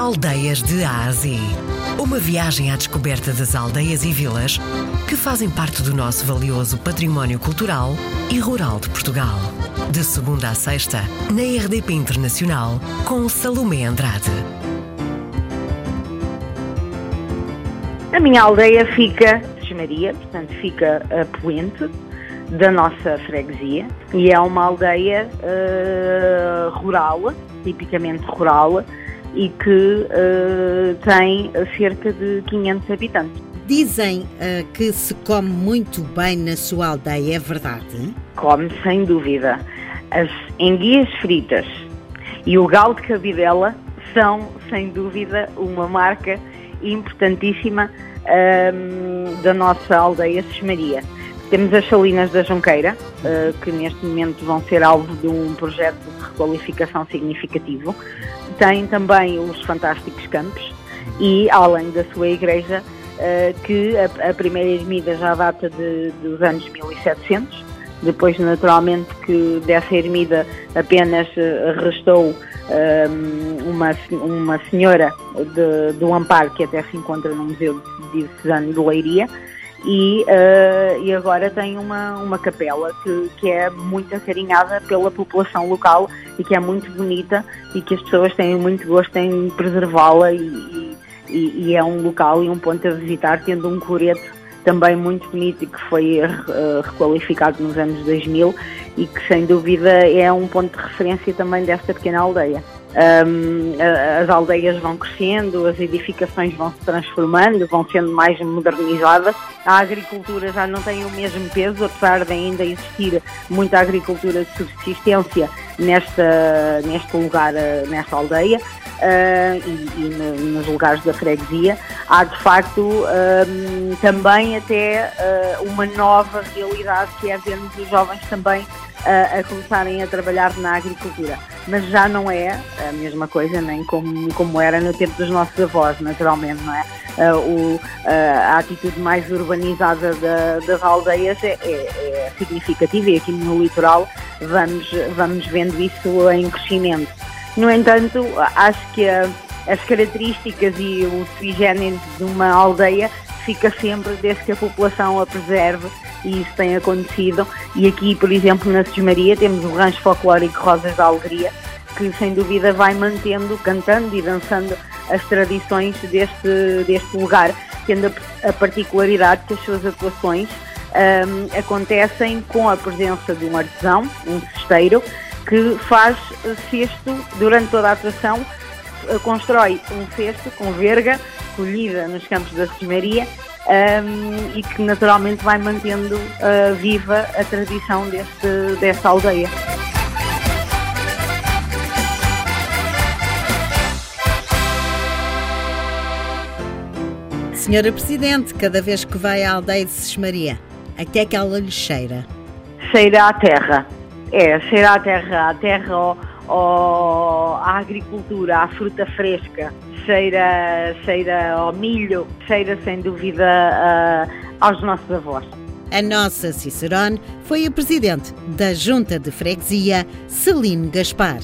Aldeias de Ásia. Uma viagem à descoberta das aldeias e vilas que fazem parte do nosso valioso património cultural e rural de Portugal. De segunda a sexta, na RDP Internacional, com Salomé Andrade. A minha aldeia fica, Maria, portanto fica a poente da nossa freguesia e é uma aldeia uh, rural, tipicamente rural, e que uh, tem cerca de 500 habitantes. Dizem uh, que se come muito bem na sua aldeia, é verdade? Come, sem dúvida. As enguias fritas e o galo de cabidela são, sem dúvida, uma marca importantíssima um, da nossa aldeia Sesmaria. Temos as salinas da Junqueira, uh, que neste momento vão ser alvo de um projeto de requalificação significativo. Tem também os fantásticos campos e, além da sua igreja, uh, que a, primeira ermida já data de, dos anos 1700, depois naturalmente que dessa ermida apenas uh, restou uma, uma senhora de, do Amparo, que até se encontra no Museu Diocesano de Leiria, e, uh, e agora tem uma, uma capela que, que é muito acarinhada pela população local e que é muito bonita e que as pessoas têm muito gosto em preservá-la e, e, e, é um local e um ponto a visitar, tendo um coreto também muito bonito e que foi uh, requalificado nos anos 2000 e que sem dúvida é um ponto de referência também desta pequena aldeia. Um, as aldeias vão crescendo, as edificações vão se transformando, vão sendo mais modernizadas. A agricultura já não tem o mesmo peso, apesar de ainda existir muita agricultura de subsistência nesta, neste lugar, eh, nesta aldeia. Uh, e, e no, nos lugares da freguesia, há de facto um, também até uh, uma nova realidade que é vermos os jovens também uh, a começarem a trabalhar na agricultura. Mas já não é a mesma coisa, nem como, como era no tempo dos nossos avós, naturalmente, não é? O, a atitude mais urbanizada da, das aldeias é, é, é significativa e aqui no litoral vamos, vamos vendo isso em crescimento. No entanto, acho que as características e o sui de uma aldeia fica sempre desde que a população a preserve e isso tem acontecido. E aqui, por exemplo, na Maria temos o rancho folclórico Rosas da Alegria, que sem dúvida vai mantendo, cantando e dançando as tradições deste, deste lugar, tendo a, particularidade que as suas atuações um, acontecem com a presença de um artesão, um cesteiro, que faz cesto durante toda a atuação, eh, constrói um cesto com verga colhida nos campos da Cismaria um, e que naturalmente vai mantendo uh, viva a tradição deste, desta aldeia. Senhora Presidente, cada vez que vai à aldeia de Sesmaria, até que ela lhe cheira? Cheira à terra. É, cheira à terra, à terra, ao, agricultura, à fruta fresca, cheira, cheira ao milho, cheira sem dúvida uh, aos nossos avós. A nossa Cicerone foi a presidente da Junta de Freguesia, Celine Gaspar.